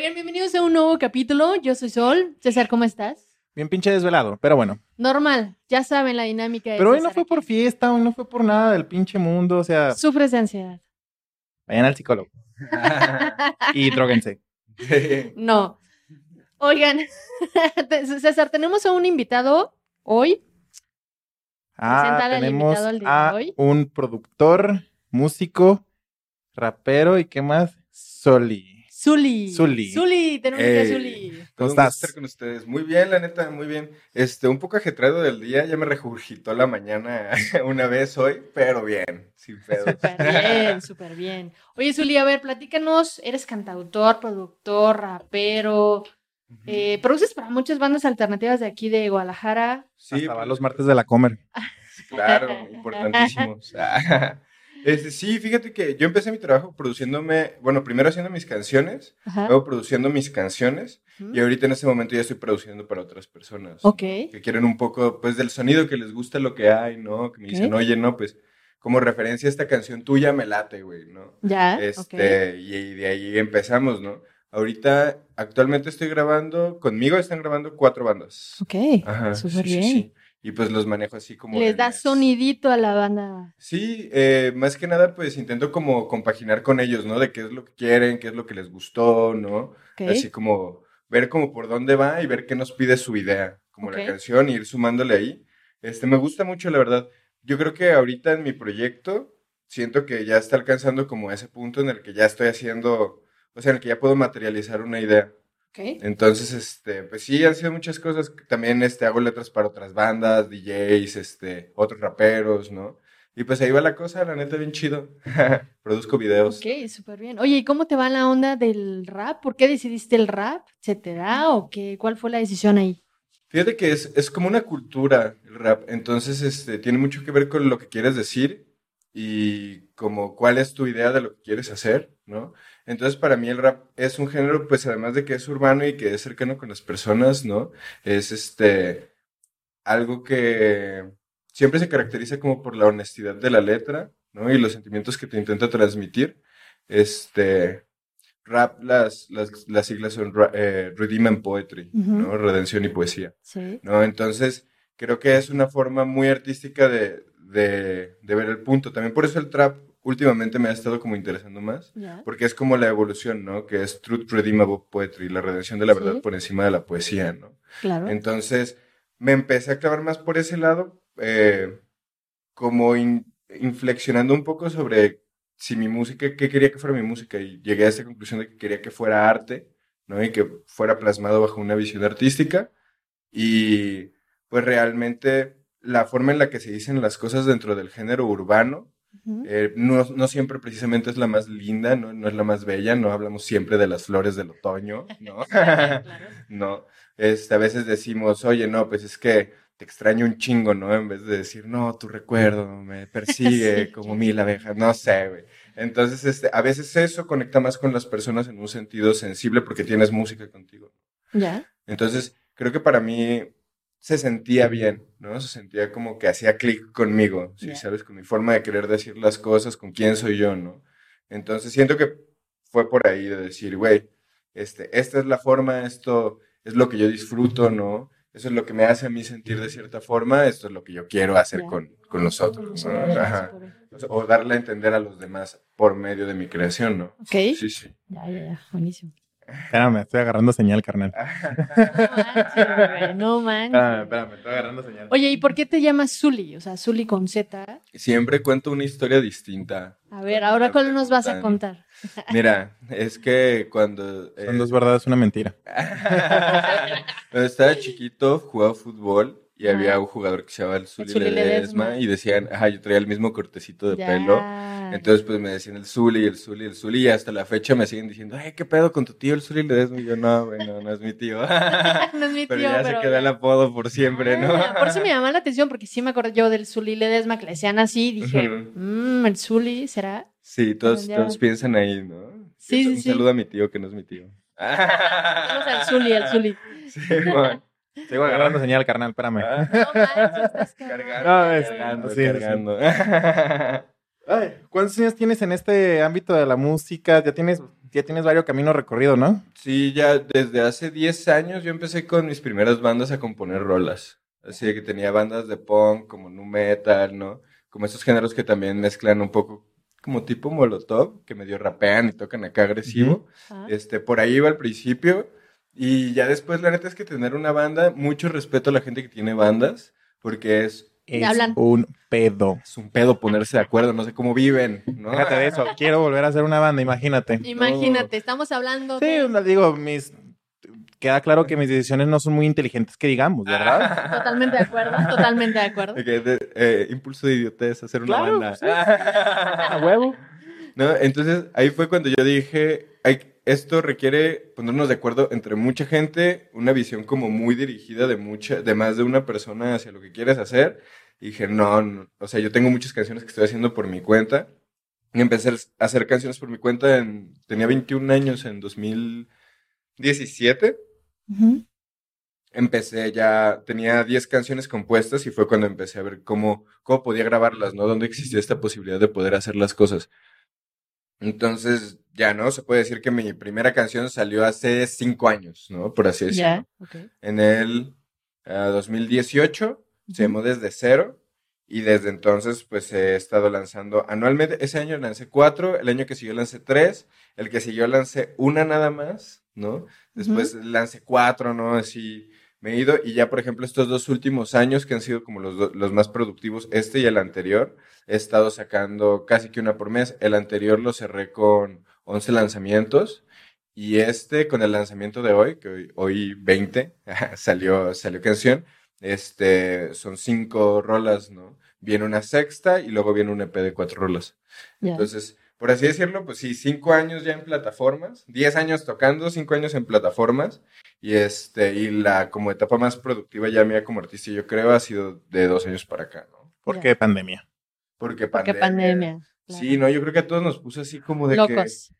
Oigan, bienvenidos a un nuevo capítulo. Yo soy Sol. César, ¿cómo estás? Bien pinche desvelado, pero bueno. Normal, ya saben la dinámica de Pero hoy no César fue aquí. por fiesta, hoy no fue por nada del pinche mundo, o sea, Sufres de ansiedad. vayan al psicólogo. y droguense. No. Oigan, César, tenemos a un invitado hoy. Ah, al tenemos invitado al día de a hoy. un productor, músico, rapero y qué más, Soli. Zuli. Zuli. Zuli, tenemos aquí a Ey. Zuli. ¿Cómo estás? estar con ustedes. Muy bien, la neta, muy bien. Este, un poco ajetreado del día, ya me regurgitó la mañana una vez hoy, pero bien, sin pedos. Súper bien, súper bien. Oye, Zuli, a ver, platícanos. Eres cantautor, productor, rapero. eh, produces para muchas bandas alternativas de aquí de Guadalajara. Sí, va pues, los martes de la comer. claro, importantísimos. Este, sí, fíjate que yo empecé mi trabajo produciéndome, bueno, primero haciendo mis canciones, Ajá. luego produciendo mis canciones, y ahorita en este momento ya estoy produciendo para otras personas. Ok. que quieren un poco, pues, del sonido, que les gusta lo que hay, ¿no? Que me dicen, oye, no, pues, como referencia a esta canción tuya me late, güey, ¿no? Ya. Este, y, y de ahí empezamos, ¿no? Ahorita, actualmente estoy grabando, conmigo están grabando cuatro bandas. Ok. Ajá, Súper sí, sí, bien. sí. Y pues los manejo así como... Les da mes. sonidito a la banda. Sí, eh, más que nada, pues intento como compaginar con ellos, ¿no? De qué es lo que quieren, qué es lo que les gustó, ¿no? Así como ver como por dónde va y ver qué nos pide su idea, como la canción, y ir sumándole ahí. Este, me gusta mucho, la verdad. Yo creo que ahorita en mi proyecto siento que ya está alcanzando como ese punto en el que ya estoy haciendo, o sea, en el que ya puedo materializar una idea. Ok. Entonces, este, pues sí, han sido muchas cosas. También, este, hago letras para otras bandas, DJs, este, otros raperos, ¿no? Y pues ahí va la cosa, la neta, bien chido. Produzco videos. Ok, súper bien. Oye, ¿y cómo te va la onda del rap? ¿Por qué decidiste el rap? ¿Se te da o qué? ¿Cuál fue la decisión ahí? Fíjate que es, es como una cultura el rap, entonces este, tiene mucho que ver con lo que quieres decir y como cuál es tu idea de lo que quieres hacer, ¿no? Entonces para mí el rap es un género, pues además de que es urbano y que es cercano con las personas, ¿no? Es este, algo que siempre se caracteriza como por la honestidad de la letra, ¿no? Y los sentimientos que te intenta transmitir. Este, rap, las, las, las siglas son eh, Redeem and Poetry. ¿no? Redención y poesía. Sí. ¿no? Entonces, creo que es una forma muy artística de, de, de ver el punto. También por eso el trap últimamente me ha estado como interesando más, porque es como la evolución, ¿no? Que es Truth Redeemable Poetry, la redención de la verdad Sí. por encima de la poesía, ¿no? Claro. Entonces, me empecé a clavar más por ese lado, eh, como in- inflexionando un poco sobre si mi música, qué quería que fuera mi música, y llegué a esta conclusión de que quería que fuera arte, ¿no? Y que fuera plasmado bajo una visión artística, y pues realmente la forma en la que se dicen las cosas dentro del género urbano, Eh, no, no siempre precisamente es la más linda, ¿no? No es la más bella, no hablamos siempre de las flores del otoño, ¿no? Claro. No, este, a veces decimos, oye, no, pues es que te extraño un chingo, ¿no? En vez de decir, no, tu recuerdo me persigue Sí, como mil abejas, no sé, güey. Entonces, este, a veces eso conecta más con las personas en un sentido sensible porque tienes música contigo. Ya. Entonces, creo que para mí se sentía bien, ¿no? Se sentía como que hacía clic conmigo, ¿sí? ¿Sabes? Con mi forma de querer decir las cosas, con quién soy yo, ¿no? Entonces, siento que fue por ahí de decir, güey, este, esta es la forma, esto es lo que yo disfruto, ¿no? Eso es lo que me hace a mí sentir de cierta forma, esto es lo que yo quiero hacer con, con los otros, ¿no? Ajá. O darle a entender a los demás por medio de mi creación, ¿no? Ok. Sí, sí. Ya, ya, ya. Buenísimo. Espérame, estoy agarrando señal, carnal. No manches, No manches. Espérame, espérame, estoy agarrando señal. Oye, ¿y por qué te llamas Zuli? O sea, Zuli con Z. Siempre cuento una historia distinta. A ver, ahora cuál nos vas a contar. Mira, es que cuando... eh, Son dos verdades, una mentira. Cuando estaba chiquito, jugaba fútbol y había un jugador que se llamaba el Zuli Zuli Ledesma Ledesma. y decían, ajá, yo traía el mismo cortecito de Ya. pelo. Entonces, pues me decían el Zuli, el Zuli, el Zuli y hasta la fecha me siguen diciendo, ay, ¿qué pedo con tu tío el Zuli Ledesma? Y yo, no, güey, no, es mi tío. no es mi tío, pero ya pero se quedó el apodo por siempre, ¿no? Ah, por eso me llamó la atención, porque sí me acuerdo yo del Zuli Ledesma que le decían así, y dije, mmm, el Zuli, ¿será? Sí, todos, Ya. todos piensan ahí, ¿no? Sí, Un sí, sí. saludo a mi tío que no es mi tío. Vamos al Zuli, al Zuli. Sí, man. Sigo agarrando señal, carnal, espérame. No manches, estás Cargando, No, es- cargando, sí, sí, sí. cargando. Ay, ¿Cuántos años tienes en este ámbito de la música? ¿Ya tienes ya tienes varios caminos recorridos, ¿no? Sí, ya desde hace 10 años yo empecé con mis primeras bandas a componer rolas. Así que tenía bandas de punk, como nu metal, ¿no? Como estos géneros que también mezclan un poco como tipo molotov, que medio rapean y tocan acá agresivo. Ah, Este, por ahí iba al principio. Y ya después, la neta es que tener una banda, mucho respeto a la gente que tiene bandas, porque es, Es hablan. un pedo. es un pedo ponerse de acuerdo, no sé cómo viven, ¿no? Fíjate de eso. Quiero volver a hacer una banda, imagínate. Imagínate, estamos hablando Sí, de... digo, mis. Queda claro que mis decisiones no son muy inteligentes, que digamos, ¿verdad? Totalmente de acuerdo, totalmente de acuerdo. De- eh, impulso de idiotez, hacer una Claro, banda. sí. A huevo. ¿No? Entonces ahí fue cuando yo dije, "Ay, esto requiere ponernos de acuerdo entre mucha gente, una visión como muy dirigida de mucha, de más de una persona hacia lo que quieres hacer. Y dije, no, no, o sea, yo tengo muchas canciones que estoy haciendo por mi cuenta. Y empecé a hacer canciones por mi cuenta en, tenía 21 años en 2017. Ujú. Empecé ya, tenía 10 canciones compuestas y fue cuando empecé a ver cómo, cómo podía grabarlas, ¿no? Dónde existía esta posibilidad de poder hacer las cosas. Entonces, ya, ¿no? Se puede decir que mi primera canción salió hace 5 años, ¿no? Por así decirlo. Ya, ok. En el ah, 2018 se llamó Desde Cero y desde entonces pues he estado lanzando anualmente. Ese año lancé cuatro, el año que siguió lancé tres, el que siguió lancé una nada más, ¿no? Después lancé cuatro, ¿no? Así me he ido y ya por ejemplo estos dos últimos años que han sido como los, los más productivos, este y el anterior, he estado sacando casi que una por mes. El anterior lo cerré con 11 lanzamientos. Y este, con el lanzamiento de hoy, que hoy, hoy 20, salió, salió canción, este, son cinco rolas, ¿no? Viene una sexta y luego viene un EP de cuatro rolas. Entonces, por así decirlo, pues sí, cinco años ya en plataformas, diez años tocando, cinco años en plataformas, y este, y la como etapa más productiva ya mía como artista, yo creo, ha sido de dos años para acá, ¿no? ¿Por qué pandemia? Porque Porque pandemia. pandemia. claro. Sí, no, yo creo que a todos nos puso así como de que, Locos.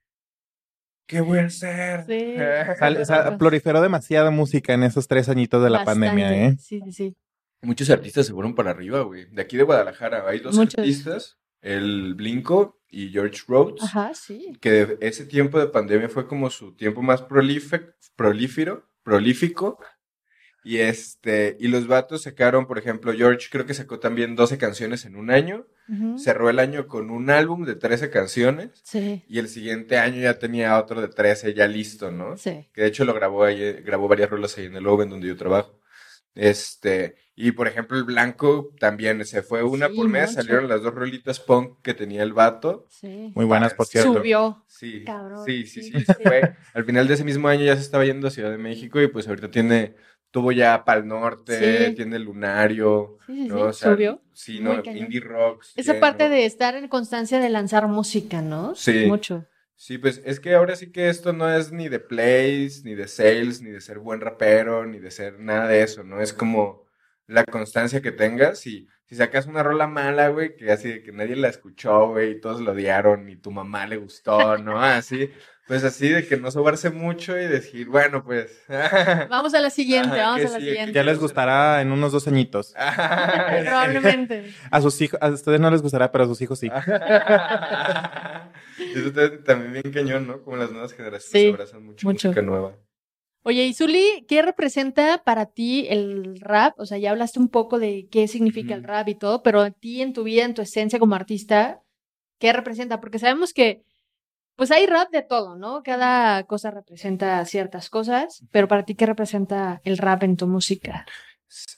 ¿Qué voy a hacer? Sí. Sal- sa- proliferó demasiada música en esos tres añitos de la Bastante. pandemia, ¿eh? Sí, sí, sí. Muchos artistas se fueron para arriba, güey. De aquí de Guadalajara hay dos Muchos. artistas, el Blinko y George Rhodes, Ajá, sí. que ese tiempo de pandemia fue como su tiempo más prolífero, prolífico. Y este, y los vatos sacaron, por ejemplo, George creo que sacó también 12 canciones en un año, cerró el año con un álbum de 13 canciones Sí, y el siguiente año ya tenía otro de 13 ya listo, ¿no? sí. que de hecho lo grabó ahí, grabó varias rolas ahí en el Oven donde yo trabajo. Este, y por ejemplo el Blanco también se fue una Sí, por mes, mucho. salieron las dos rolitas punk que tenía el vato. Sí. Muy buenas, por cierto. Subió. Sí, Cabrón, sí, sí, sí, sí, sí. se fue. Al final de ese mismo año ya se estaba yendo a Ciudad de México y pues ahorita tiene, tuvo ya Pal Norte, Sí. tiene Lunario, Sí, sí, sí. ¿no? O sea, Subió. Indie Rocks. Esa lleno. parte de estar en constancia de lanzar música, ¿no? Sí. Mucho. Sí, pues es que ahora sí que esto no es ni de plays, ni de sales, ni de ser buen rapero, ni de ser nada de eso, ¿no? Es como la constancia que tengas y si sacas una rola mala, güey, que así de que nadie la escuchó, güey, y todos lo odiaron y tu mamá le gustó, ¿no? Así, pues así de que no sobarse mucho y decir, bueno, pues... Vamos a la siguiente, Ajá, vamos a la sí, siguiente. Ya les gustará en unos dos añitos. Probablemente. A sus hijos, a ustedes no les gustará, pero a sus hijos sí. Eso también bien cañón, ¿no? Como las nuevas generaciones Sí, se abrazan mucho, mucho. música nueva. Oye, y Zuli, ¿qué representa para ti el rap? O sea, ya hablaste un poco de qué significa el rap y todo, pero a ti en tu vida, en tu esencia como artista, ¿qué representa? Porque sabemos que, pues hay rap de todo, ¿no? Cada cosa representa ciertas cosas, pero para ti, ¿qué representa el rap en tu música?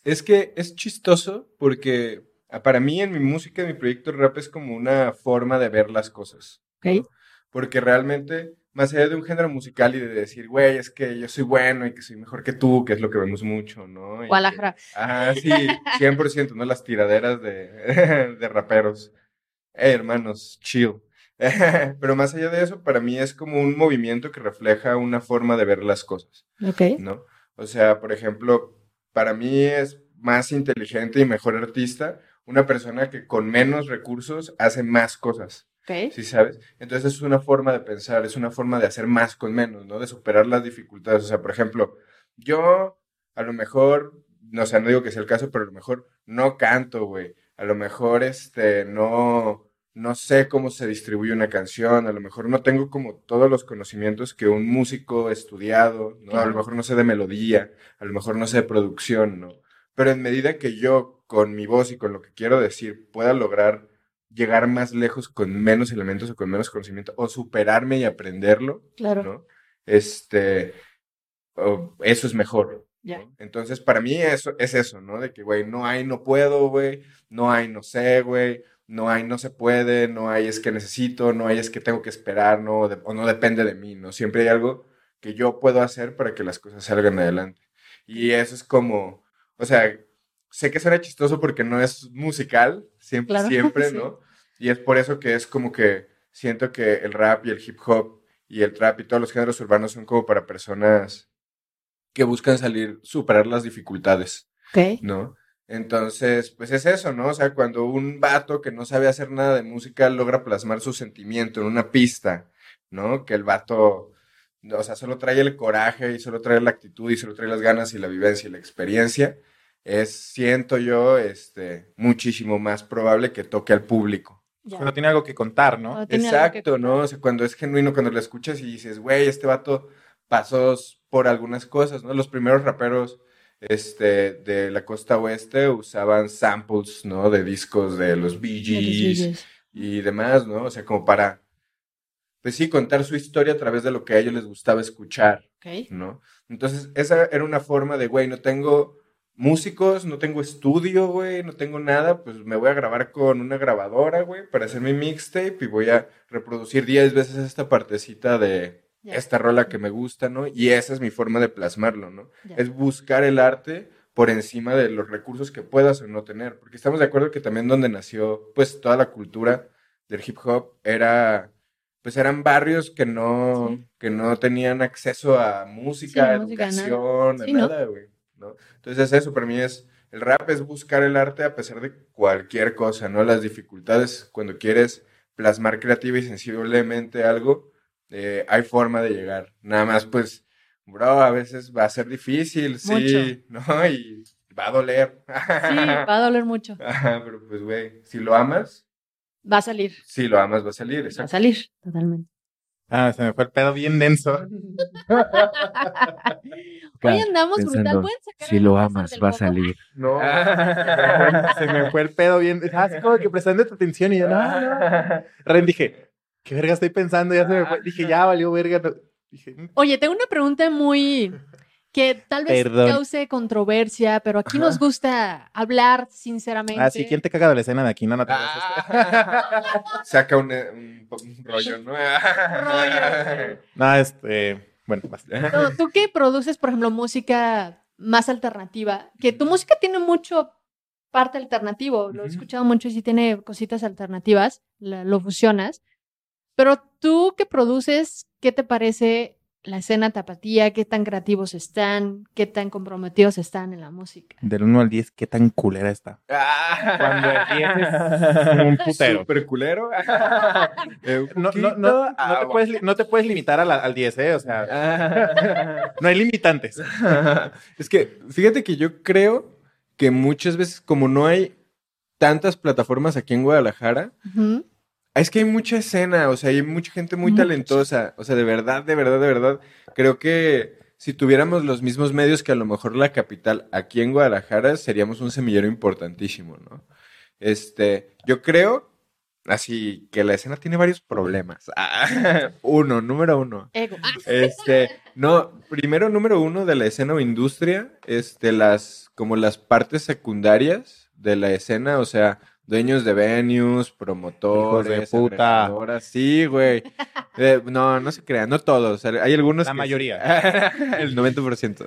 Es que es chistoso porque ah, para mí en mi música, en mi proyecto rap es como una forma de ver las cosas. ¿Ok? Porque realmente, más allá de un género musical y de decir, güey, es que yo soy bueno y que soy mejor que tú, que es lo que vemos mucho, ¿no? Y que- Guadalajara. Ajá, sí, 100%, ¿no? Las tiraderas de, de raperos. Hey, hermanos, chill. Pero más allá de eso, para mí es como un movimiento que refleja una forma de ver las cosas. ¿Ok? ¿no? O sea, por ejemplo, para mí es más inteligente y mejor artista una persona que con menos recursos hace más cosas, ¿Ok? ¿sí sabes? Entonces es una forma de pensar, es una forma de hacer más con menos, ¿no? De superar las dificultades. O sea, por ejemplo, yo a lo mejor, no sé, no digo que sea el caso, pero a lo mejor no canto, güey. A lo mejor, este, no, no sé cómo se distribuye una canción, a lo mejor no tengo como todos los conocimientos que un músico estudiado, ¿no? A lo mejor no sé de melodía, a lo mejor no sé de producción, ¿no? Pero en medida que yo, con mi voz y con lo que quiero decir, pueda lograr llegar más lejos con menos elementos o con menos conocimiento, o superarme y aprenderlo, Claro. ¿no? Este, eso es mejor. Entonces, para mí eso es eso, ¿no? De que, güey, no hay, no puedo, güey, no hay, no sé, güey, no hay, no se puede, no hay, es que necesito, no hay, es que tengo que esperar, no, de- o no depende de mí, ¿no? Siempre hay algo que yo puedo hacer para que las cosas salgan adelante. Y eso es como, o sea, sé que suena chistoso porque no es musical, siempre, Claro, siempre, sí. ¿no? Y es por eso que es como que siento que el rap y el hip hop y el trap y todos los géneros urbanos son como para personas que buscan salir, superar las dificultades. ¿no? Entonces, pues es eso, ¿no? O sea, cuando un vato que no sabe hacer nada de música logra plasmar su sentimiento en una pista, ¿no? Que el vato, o sea, solo trae el coraje y solo trae la actitud y solo trae las ganas y la vivencia y la experiencia, es, siento yo, este, muchísimo más probable que toque al público. Ya. Cuando tiene algo que contar, ¿no? Exacto, ¿no? O sea, cuando es genuino, cuando lo escuchas y dices, güey, este vato pasó por algunas cosas, ¿no? Los primeros raperos este, de la costa oeste usaban samples, ¿no? De discos de los Bee Gees y demás, ¿no? O sea, como para, pues sí, contar su historia a través de lo que a ellos les gustaba escuchar. ¿no? Entonces, esa era una forma de, güey, no tengo músicos, no tengo estudio, güey, no tengo nada, pues me voy a grabar con una grabadora, güey, para hacer mi mixtape y voy a reproducir 10 veces esta partecita de Esta rola que me gusta, ¿no? Y esa es mi forma de plasmarlo, ¿no? Es buscar el arte por encima de los recursos que puedas o no tener, porque estamos de acuerdo que también donde nació, pues, toda la cultura del hip hop era pues eran barrios que no, Sí. que no tenían acceso a música, Sí, a música, nada. educación, a Sí, ¿no? nada, güey, ¿no? Entonces eso para mí es, el rap es buscar el arte a pesar de cualquier cosa, ¿no? Las dificultades, cuando quieres plasmar creativa y sensiblemente algo, eh, hay forma de llegar. Nada más, pues, bro, a veces va a ser difícil, sí, ¿no? Y va a doler. Sí, va a doler mucho. Ajá, pero pues, güey, si lo amas, Va a salir. si lo amas va a salir, Va a salir, totalmente. Ah, se me fue el pedo bien denso. Hoy andamos brutal. ¿Pueden sacar Si lo amas, va a salir. No. se me fue el pedo bien. Ah, Así como que prestando tu atención y yo, no, no. Ren dije, ¿qué verga estoy pensando? Ya se me fue. Dije, ya valió verga. no. Dije, "Mm". Oye, tengo una pregunta muy que tal vez Perdón. cause controversia, pero aquí nos gusta hablar sinceramente. ah, sí, ¿quién te caga de la escena de aquí? No, no te Ah. Saca un, eh, un- un rollo, ¿no? No, este. Bueno, basta. No, Tú que produces, por ejemplo, música más alternativa, que tu música tiene mucho parte alternativo, lo he escuchado mucho y sí tiene cositas alternativas, la- lo fusionas, pero tú que produces, ¿qué te parece la escena tapatía? ¿Qué tan creativos están? ¿Qué tan comprometidos están en la música? Del 1 al 10, ¿qué tan culera está? Cuando el 10 es un putero. Super culero. Eh, No, no, no, no, Ah, te puedes, no te puedes limitar a la- al 10, ¿eh? O sea, Ah. no hay limitantes. es que fíjate que yo creo que muchas veces, como no hay tantas plataformas aquí en Guadalajara. Es que hay mucha escena, o sea, hay mucha gente muy Mucha. talentosa. O sea, de verdad, de verdad, de verdad. Creo que si tuviéramos los mismos medios que a lo mejor la capital aquí en Guadalajara, seríamos un semillero importantísimo, ¿no? Este, yo creo, así, que la escena tiene varios problemas. Uno, número uno. Ego. Este, no, primero número uno de la escena o industria, este, las, como las partes secundarias de la escena, o sea, dueños de venues, promotores, Hijos de puta. agregadoras, sí, güey. Eh, no, no se crean, no todos, hay algunos La que sí. mayoría. El 90%.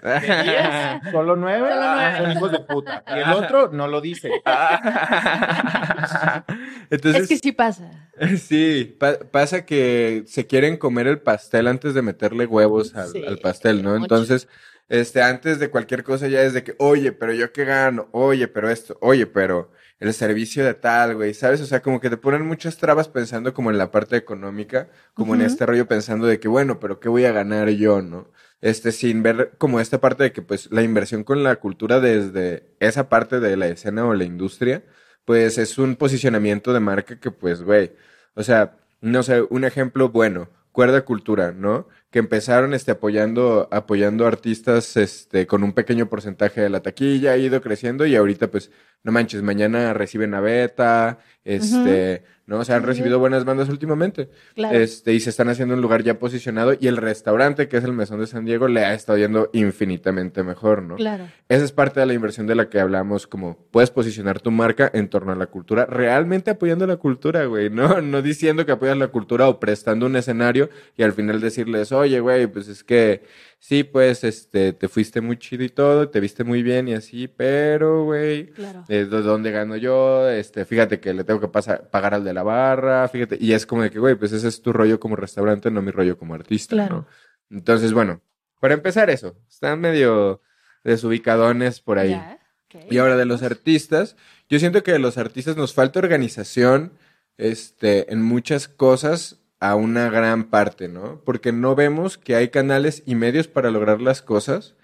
Solo nueve Solo nueve. son hijos de puta. Y el otro no lo dice. Entonces, es que sí pasa. Sí, pa- pasa que se quieren comer el pastel antes de meterle huevos al, Sí, al pastel, ¿no? mucho. Entonces, este, antes de cualquier cosa ya es de que, oye, pero yo qué gano, oye, pero esto, oye, pero el servicio de tal, güey, ¿sabes? O sea, como que te ponen muchas trabas pensando como en la parte económica, como en este rollo pensando de que, bueno, pero ¿qué voy a ganar yo, no? Este, sin ver como esta parte de que, pues, la inversión con la cultura desde esa parte de la escena o la industria, pues es un posicionamiento de marca que, pues, güey, o sea, no sé, un ejemplo bueno, Cuerda Cultura, ¿no? Que empezaron este, apoyando, apoyando artistas este, con un pequeño porcentaje de la taquilla, ha ido creciendo y ahorita, pues, no manches, mañana reciben a Beta, este, ¿no? O sea, han recibido buenas bandas últimamente. Claro. Este, y se están haciendo un lugar ya posicionado y el restaurante, que es el Mesón de San Diego, le ha estado yendo infinitamente mejor, ¿no? Claro. Esa es parte de la inversión de la que hablamos, como puedes posicionar tu marca en torno a la cultura, realmente apoyando la cultura, güey, no, no diciendo que apoyas la cultura o prestando un escenario y al final decirles, oye, güey, pues es que sí, pues, este, te fuiste muy chido y todo, te viste muy bien y así, pero, güey, Claro. eh, ¿de dónde gano yo? Este, fíjate que le tengo que pasar, pagar al de la barra, fíjate, y es como de que, güey, pues ese es tu rollo como restaurante, no mi rollo como artista, Claro. ¿no? Entonces, bueno, para empezar eso, están medio desubicadones por ahí. Ya, ok. Y ahora de los artistas, yo siento que de los artistas nos falta organización, este, en muchas cosas a una gran parte, ¿no? Porque no vemos que hay canales y medios para lograr las cosas,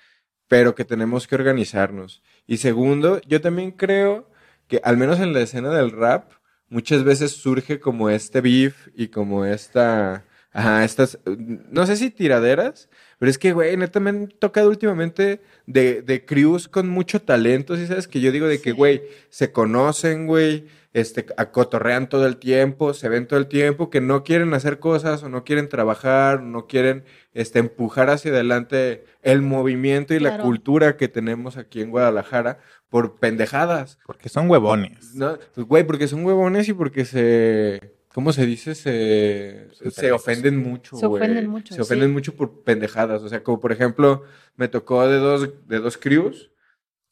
pero que tenemos que organizarnos. Y segundo, yo también creo que al menos en la escena del rap, muchas veces surge como este beef y como esta, ajá, estas, no sé si tiraderas, pero es que, güey, neta me han tocado últimamente de, de crews con mucho talento, ¿sí sabes? Que yo digo de que, güey, se conocen, güey, este, acotorrean todo el tiempo, se ven todo el tiempo, que no quieren hacer cosas o no quieren trabajar, no quieren, este, empujar hacia adelante el movimiento y la cultura que tenemos aquí en Guadalajara por pendejadas. Porque son huevones. No, pues, güey, porque son huevones y porque se, ¿cómo se dice? Se, se ofenden mucho, Se güey. ofenden mucho, Se ofenden sí. mucho por pendejadas. O sea, como por ejemplo, me tocó de dos, de dos crews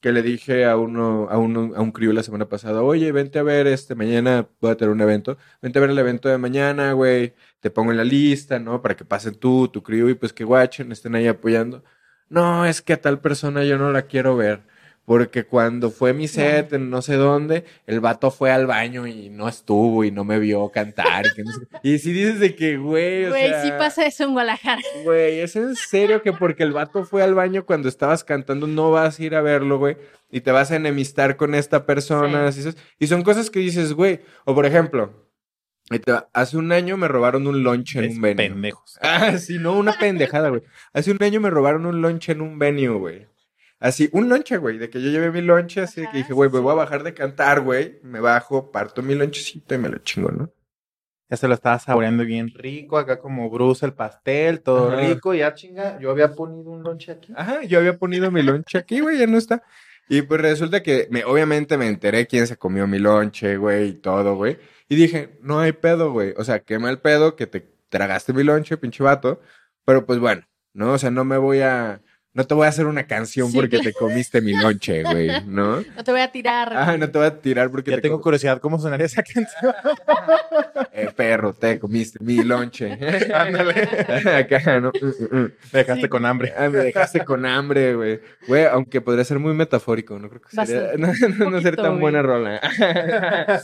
que le dije a uno, a uno, a un crew la semana pasada, oye, vente a ver este, mañana voy a tener un evento, vente a ver el evento de mañana, güey, te pongo en la lista, ¿no? Para que pasen tú, tu crew y pues que guachen, estén ahí apoyando. No, es que a tal persona yo no la quiero ver. Porque cuando fue mi set en no sé dónde, el vato fue al baño y no estuvo y no me vio cantar. Y, que no sé qué. Y si dices de que, güey, o Güey, sea, sí pasa eso en Guadalajara. Güey, ¿es en serio que porque el vato fue al baño cuando estabas cantando no vas a ir a verlo, güey? Y te vas a enemistar con esta persona. Y son cosas que dices, güey. O por ejemplo, hace un año me robaron un lunch en Es un venue. pendejos. Ah, sí, no, una pendejada, güey. Hace un año me robaron un lunch en un venue, güey. Así, un lonche, güey, de que yo llevé mi lonche, así de Ajá, que dije, güey, sí, me voy a bajar de cantar, güey. Me bajo, parto mi lonchecito y me lo chingo, ¿no? Ya se lo estaba saboreando bien rico, acá como brusa el pastel, todo Ajá. rico. Ya chinga, yo había ponido un lonche aquí. Ajá, yo había ponido mi lonche aquí, güey, ya no está. Y pues resulta que me, obviamente me enteré quién se comió mi lonche, güey, y todo, güey. Y dije, no hay pedo, güey. O sea, quema el pedo que te tragaste mi lonche, pinche vato. Pero pues bueno, ¿no? O sea, no me voy a... No te voy a hacer una canción Sí, porque claro. te comiste mi lonche, güey, ¿no? No te voy a tirar. Ah, no te voy a tirar porque Ya te tengo curiosidad cómo sonaría esa canción. eh, perro, te comiste mi lonche. Ándale. Acá, ¿no? Mm, mm, mm. Me dejaste Sí. con hambre. Ah, me dejaste con hambre, güey. Güey, aunque podría ser muy metafórico, no creo que sería, no, no, no sería Poquito, tan buena rola.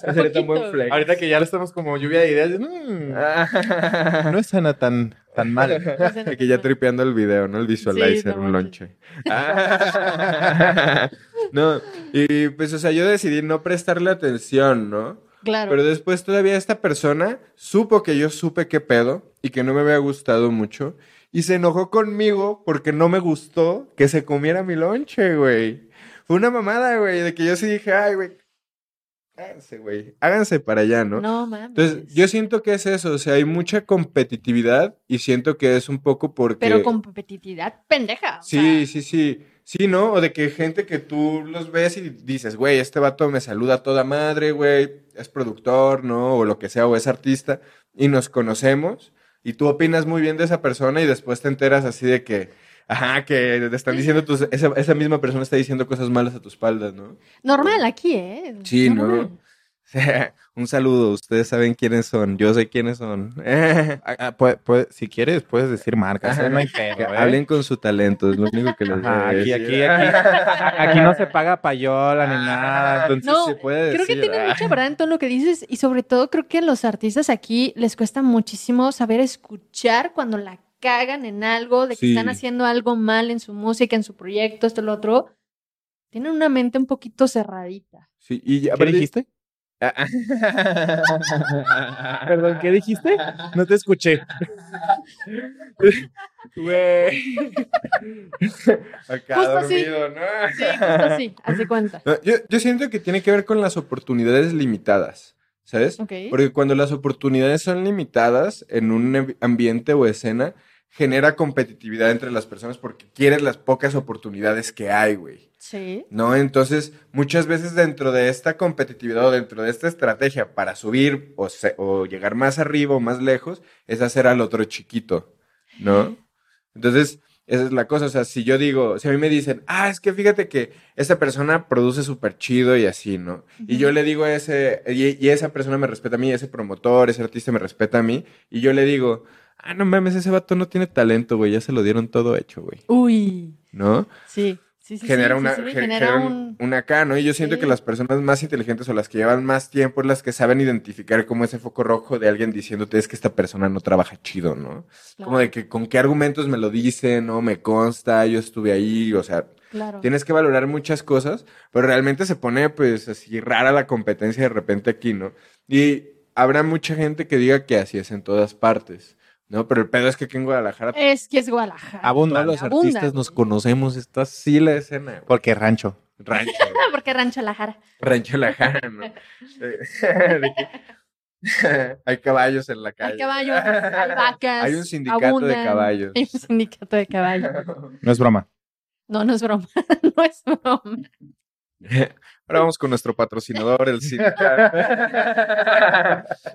no sería tan buen flex. Ahorita que ya lo estamos como lluvia de ideas, mm, Ah, no es sana tan, tan mal. que ya tripeando el video, ¿no? El visualizer, Sí, un lonche. Ah, no, y pues, o sea, yo decidí no prestarle atención, ¿no? Claro. Pero después todavía esta persona supo que yo supe qué pedo y que no me había gustado mucho. Y se enojó conmigo porque no me gustó que se comiera mi lonche, güey. Fue una mamada, güey, de que yo sí dije, ay, güey, háganse, güey, háganse para allá, ¿no? No mames. Entonces, yo siento que es eso, o sea, hay mucha competitividad y siento que es un poco porque... Pero competitividad pendeja. Sí, sea, sí, sí. Sí, ¿no? O de que gente que tú los ves y dices, güey, este vato me saluda a toda madre, güey, es productor, ¿no? O lo que sea, o es artista, y nos conocemos, y tú opinas muy bien de esa persona y después te enteras así de que, ajá, que te están diciendo, tus, esa, esa misma persona está diciendo cosas malas a tu espalda, ¿no? Normal aquí, ¿eh? Sí, ¿no? Un saludo, ustedes saben quiénes son, yo sé quiénes son. Ah, ah, puede- puede- si quieres, puedes decir marcas. ¿eh? No hay pedo, ¿eh? Hablen con su talento, es lo único que les Ajá, aquí, aquí, aquí, aquí no se paga payola ni nada. Entonces, No, se puede Creo que tiene ah. mucha verdad en todo lo que dices y sobre todo creo que a los artistas aquí les cuesta muchísimo saber escuchar cuando la cagan en algo, de que Sí. están haciendo algo mal en su música, en su proyecto, esto, lo otro. Tienen una mente un poquito cerradita. Sí, y ¿qué aparte- dijiste? Perdón, ¿qué dijiste? No te escuché. Güey. Acá Justo así. dormido, ¿no? Sí, justo así, hace cuenta. No, Yo, yo siento que tiene que ver con las oportunidades limitadas, ¿sabes? Porque cuando las oportunidades son limitadas en un am- ambiente o escena, genera competitividad entre las personas porque quieres las pocas oportunidades que hay, güey. Sí. ¿No? Entonces, muchas veces dentro de esta competitividad o dentro de esta estrategia para subir o, se- o llegar más arriba o más lejos, es hacer al otro chiquito, ¿no? Entonces, esa es la cosa. O sea, si yo digo, si a mí me dicen, ah, es que fíjate que esta persona produce súper chido y así, ¿no? Y yo le digo a ese, y, y esa persona me respeta a mí, ese promotor, ese artista me respeta a mí, y yo le digo, ah, no mames, ese vato no tiene talento, güey, ya se lo dieron todo hecho, güey, Uy. ¿no? Sí. Sí, sí, genera sí, una, genera genera un... un, un acá, ¿no? Y yo siento que las personas más inteligentes o las que llevan más tiempo es las que saben identificar como ese foco rojo de alguien diciéndote es que esta persona no trabaja chido, ¿no? Como de que con qué argumentos me lo dicen, no me consta, yo estuve ahí, o sea, Claro. tienes que valorar muchas cosas, pero realmente se pone pues así rara la competencia de repente aquí, ¿no? Y habrá mucha gente que diga que así es en todas partes, ¿no? Pero el pedo es que aquí en Guadalajara Es que es Guadalajara. Abundan. todos los artistas nos conocemos, está así la escena, güey. Porque rancho. rancho. Porque Rancho La Jara. Rancho La Jara, ¿no? Eh, hay caballos en la calle. Hay caballos, hay vacas. Hay un sindicato de caballos. Hay un sindicato de caballos. No es broma. No, no es broma. no es broma. Ahora vamos con nuestro patrocinador, el sindicato.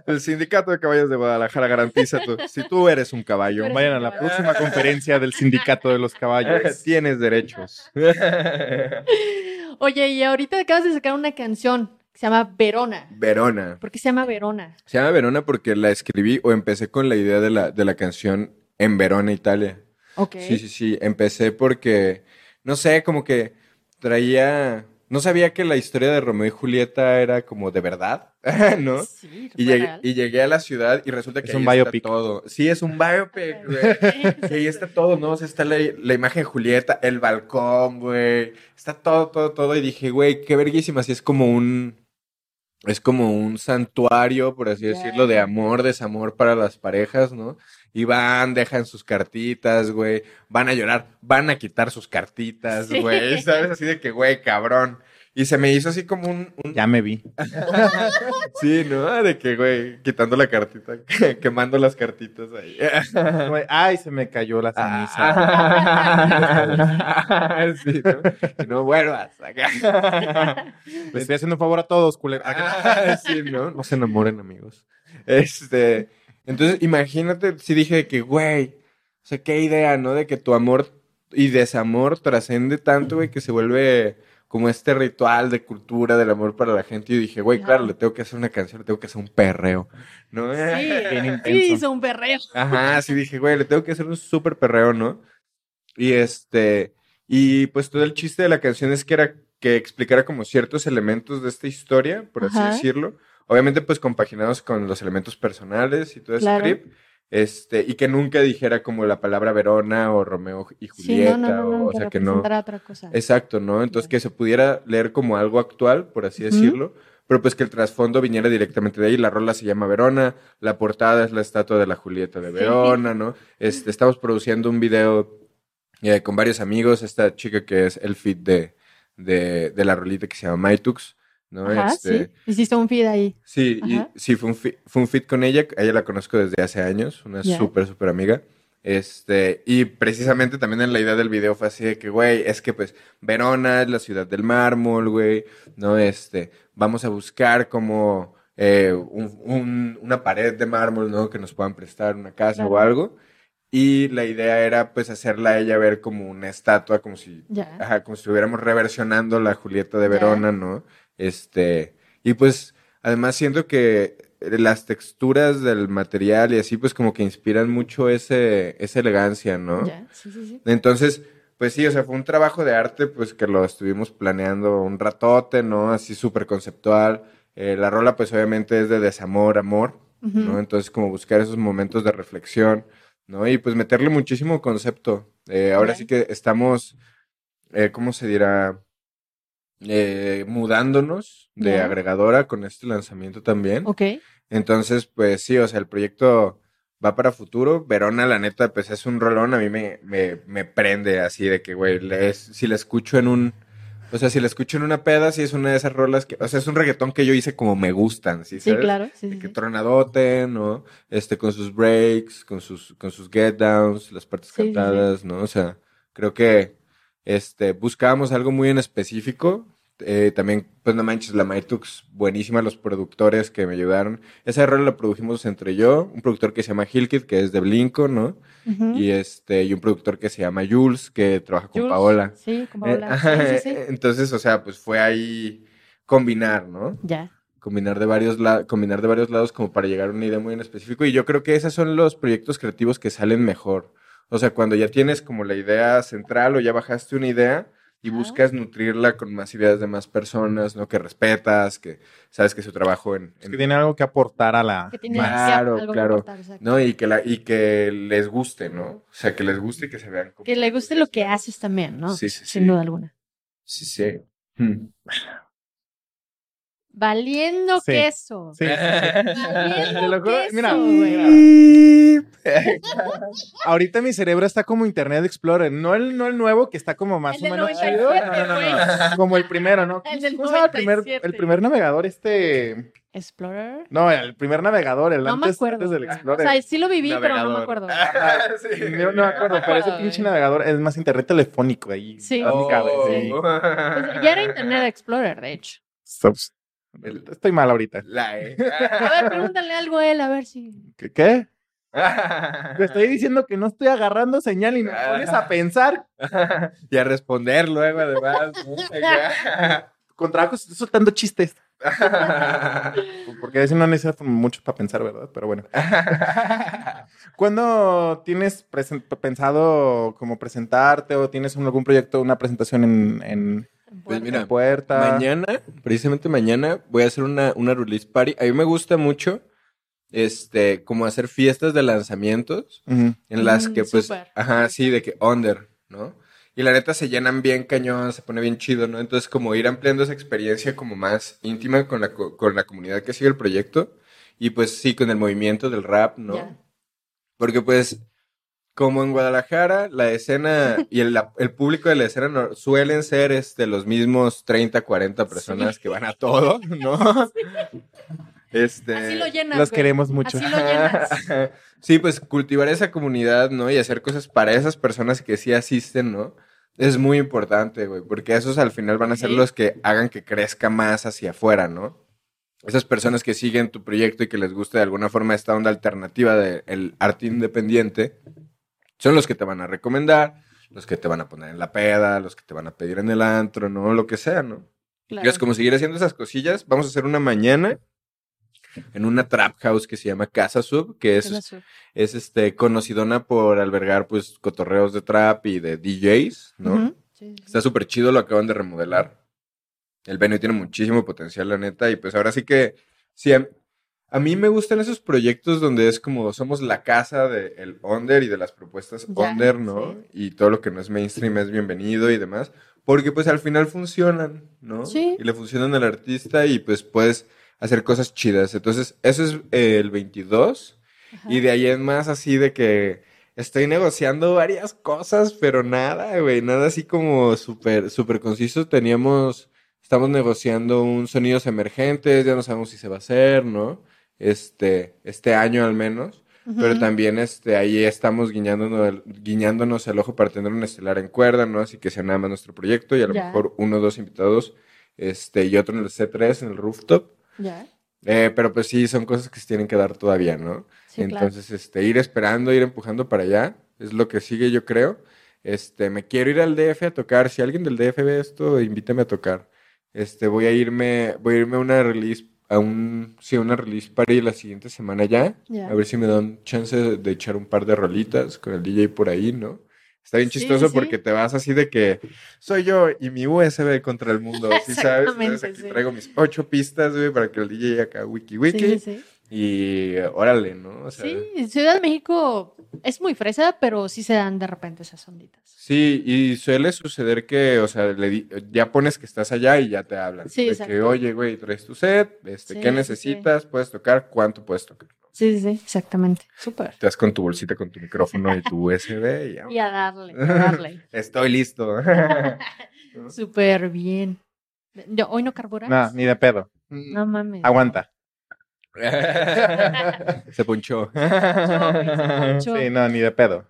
el sindicato de caballos de Guadalajara garantiza tu, si tú eres un caballo, Vayan a la próxima conferencia del sindicato de los caballos. tienes derechos. Oye, y ahorita acabas de sacar una canción que se llama Verona. Verona. ¿Por qué se llama Verona? Se llama Verona porque la escribí o empecé con la idea de la, de la canción en Verona, Italia. Ok. Sí, sí, sí. Empecé porque, no sé, como que traía. No sabía que la historia de Romeo y Julieta era como de verdad, ¿no? Sí, Y llegué, y llegué a la ciudad y resulta que Es ahí un está biopic. todo. Sí, es un biopic, güey. Y ahí está todo, ¿no? O sea, está la, la imagen de Julieta, el balcón, güey. Está todo, todo, todo. Y dije, güey, qué verguísima. Así es como un. Es como un santuario, por así decirlo, de amor, desamor para las parejas, ¿no? Y van, dejan sus cartitas, güey. Van a llorar, van a quitar sus cartitas, Sí. güey. ¿Sabes? Así de que, güey, cabrón. Y se me hizo así como un, un- Ya me vi. Sí, ¿no? De que, güey, quitando la cartita, quemando las cartitas ahí. Ay, se me cayó la ceniza. Ah. sí, ¿no? No vuelvas. acá. Le estoy haciendo un favor a todos, culero. Ah, sí, ¿no? No se enamoren, amigos. Este, entonces, imagínate si dije que, güey, o sea, qué idea, ¿no? De que tu amor y desamor trascende tanto, güey, que se vuelve como este ritual de cultura del amor para la gente. Y dije, güey, claro, le tengo que hacer una canción, le tengo que hacer un perreo, ¿no? Sí, sí, hizo un perreo. Ajá, sí dije, güey, le tengo que hacer un súper perreo, ¿no? Y este, y pues todo el chiste de la canción es que era que explicara como ciertos elementos de esta historia, por así Ajá. decirlo. Obviamente, pues compaginados con los elementos personales y todo ese Claro. trip. Este, y que nunca dijera como la palabra Verona o Romeo y Julieta, no, no, no, no, o, sea, que no. representara otra cosa. Exacto, ¿no? Entonces que se pudiera leer como algo actual, por así decirlo, pero pues que el trasfondo viniera directamente de ahí. La rola se llama Verona, la portada es la estatua de la Julieta de Sí. Verona, ¿no? Este, estamos produciendo un video eh, con varios amigos, esta chica que es el feed de, de, de la rolita que se llama Mytux, ¿no? Ajá, Este, sí. Hiciste un feed ahí. Sí, y, sí, fue un, fi- fue un fit con ella. Ella la conozco desde hace años, una Ya. súper, súper amiga. Este, y precisamente también en la idea del video fue así de que, güey, es que pues Verona es la ciudad del mármol, güey, ¿no? Este, vamos a buscar como eh, un- un- una pared de mármol, ¿no? Que nos puedan prestar una casa o Claro. algo. Y la idea era pues hacerla a ella ver como una estatua, como si Ya. Ajá, como si estuviéramos reversionando la Julieta de. Verona, ¿no? Este, y pues, además siento que las texturas del material y así, pues como que inspiran mucho ese, esa elegancia, ¿no? Ya. Sí, sí, sí. Entonces, pues sí, o sea, fue un trabajo de arte, pues que lo estuvimos planeando un ratote, ¿no? Así súper conceptual. Eh, la rola, pues obviamente es de desamor, amor. ¿no? Entonces, como buscar esos momentos de reflexión, ¿no? Y pues meterle muchísimo concepto. Eh, ahora sí que estamos, eh, ¿cómo se dirá? Eh, mudándonos de agregadora con este lanzamiento también. Ok. Entonces, pues sí, o sea, el proyecto va para futuro. Verona, la neta, pues es un rolón. A mí me, me, me prende así de que, güey, le- si la escucho en un... O sea, si la escucho en una peda, sí es una de esas rolas que... O sea, es un reggaetón que yo hice como me gustan, ¿sí? Sí, sabes? claro. Sí, De sí, que sí. tronadote, ¿no? Este, con sus breaks, con sus, con sus get downs, las partes cantadas, ¿no? O sea, creo que, este, buscábamos algo muy en específico. Eh, también, pues no manches, la Maitux, buenísima, los productores que me ayudaron. Esa rola la produjimos entre yo, un productor que se llama Hilkit, que es de Blinko, ¿no? Y este, y un productor que se llama Jules, que trabaja con Jules, Paola. Sí, con Eh, Paola. Sí, sí, sí. Entonces, o sea, pues fue ahí combinar, ¿no? Ya. combinar de varios combinar de varios lados como para llegar a una idea muy en específico y yo creo que esos son los proyectos creativos que salen mejor. O sea, cuando ya tienes como la idea central o ya bajaste una idea y buscas nutrirla con más ideas de más personas, ¿no? Que respetas, que sabes que su trabajo en, Es que tiene algo que aportar a la. Que tiene Claro, algo que claro. aportar, exacto. no y que la y que les guste, ¿no? O sea, que les guste y que se vean como Que le guste lo que haces también, ¿no? Sí, sí, Sin sí. duda alguna. Sí, sí. Hmm. Valiendo Sí. queso. Sí. Valiendo Te lo juro, queso, mira. Ahorita mi cerebro está como Internet Explorer. No el, no el nuevo, que está como más El o menos 97, chido. No, no, no. Como el primero, ¿no? El del ¿Cómo el primer, 97? el primer navegador? Este. Explorer. No, el primer navegador, el No me antes, acuerdo. antes del. Explorer. O sea, sí lo viví, pero no me acuerdo. Sí. no, no me acuerdo, pero ese pinche navegador es más internet telefónico ahí. Sí. Oh. sí. Pues ya era Internet Explorer, de hecho. Estoy mal ahorita. La E. A ver, pregúntale algo a él, a ver si. ¿Qué? qué? Te estoy diciendo que no estoy agarrando señal y me pones a pensar. y a responder luego, además. Con trabajo estoy soltando chistes. Porque a veces no necesitas mucho para pensar, ¿verdad? Pero bueno. ¿Cuándo tienes pensado como presentarte o tienes algún proyecto, una presentación en, en, Pues mira, puerta? mañana, precisamente mañana, voy a hacer una, una release party. A mí me gusta mucho, este, como hacer fiestas de lanzamientos Ujú. en las Mm, que, pues, ajá, sí, de que under, ¿no? Y la neta se llenan bien cañón, se pone bien chido, ¿no? Entonces, como ir ampliando esa experiencia como más íntima con la, co- con la comunidad que sigue el proyecto. Y pues sí, con el movimiento del rap, ¿no? Ya. Porque pues, como en Guadalajara, la escena y el, la- el público de la escena no- suelen ser este, los mismos 30, 40 personas que van a todo, ¿no? Este, Así lo llenas. Los güey. queremos mucho. Así lo llenas. sí, pues cultivar esa comunidad, ¿no? Y hacer cosas para esas personas que sí asisten, ¿no? Es muy importante, güey, porque esos al final van a ser los que hagan que crezca más hacia afuera, ¿no? Esas personas que siguen tu proyecto y que les gusta de alguna forma esta onda alternativa del arte independiente, son los que te van a recomendar, los que te van a poner en la peda, los que te van a pedir en el antro, ¿no? Lo que sea, ¿no? Claro. Es como seguir haciendo esas cosillas. Vamos a hacer una mañana en una trap house que se llama Casa Sub, que es, Es este conocidona por albergar pues cotorreos de trap y de DJs, ¿no? Sí, sí. Está súper chido, lo acaban de remodelar. El venue tiene muchísimo potencial, la neta, y pues ahora sí que sí, a, mí me gustan esos proyectos donde es como somos la casa del under y de las propuestas Ya, under, ¿no? Y todo lo que no es mainstream es bienvenido y demás, porque pues al final funcionan, ¿no? Sí. Y le funcionan al artista y pues puedes hacer cosas chidas. Entonces, eso es eh, el 22. Ajá. Y de ahí en más así de que estoy negociando varias cosas, pero nada, güey, nada así como súper, súper conciso. Teníamos, estamos negociando un sonidos emergentes, ya no sabemos si se va a hacer, ¿no? Este, este año al menos. Pero Ujú. también este, ahí estamos guiñándonos, el- guiñándonos el ojo para tener un estelar en cuerda, ¿no? Así que sea nada más nuestro proyecto y a lo Ya. mejor uno o dos invitados, este, y otro en el C3, en el rooftop. Ya. Eh, pero pues sí, son cosas que se tienen que dar todavía, ¿no? Sí, claro. Entonces, este, ir esperando, ir empujando para allá, es lo que sigue, yo creo. Este, me quiero ir al DF a tocar. Si alguien del DF ve esto, invítame a tocar. Este, voy a irme, voy a irme a una release, a un, sí, una release party la siguiente semana ya. A ver si me dan chance de, de echar un par de rolitas con el DJ por ahí, ¿no? Está bien Sí, chistoso sí. porque te vas así de que soy yo y mi USB contra el mundo, ¿sí sabes? Entonces aquí traigo mis ocho pistas, güey, para que el DJ acá wiki wiki. Sí. Y órale, ¿no? O sea, Sí, Ciudad de México es muy fresa, pero sí se dan de repente esas onditas. Sí, y suele suceder que, o sea, le di- ya pones que estás allá y ya te hablan. Sí, de que, oye, güey, traes tu set, este, Sí, ¿qué sí, necesitas? ¿Puedes tocar? ¿Cuánto puedes tocar? Sí, sí, sí, exactamente. Súper. Te das con tu bolsita, con tu micrófono y tu USB y ya. Y a darle, a darle. Estoy listo. Súper bien. Yo, ¿Hoy no carburas? No, ni de pedo. No mames. Aguanta. Se punchó. Sí, no, ni de pedo.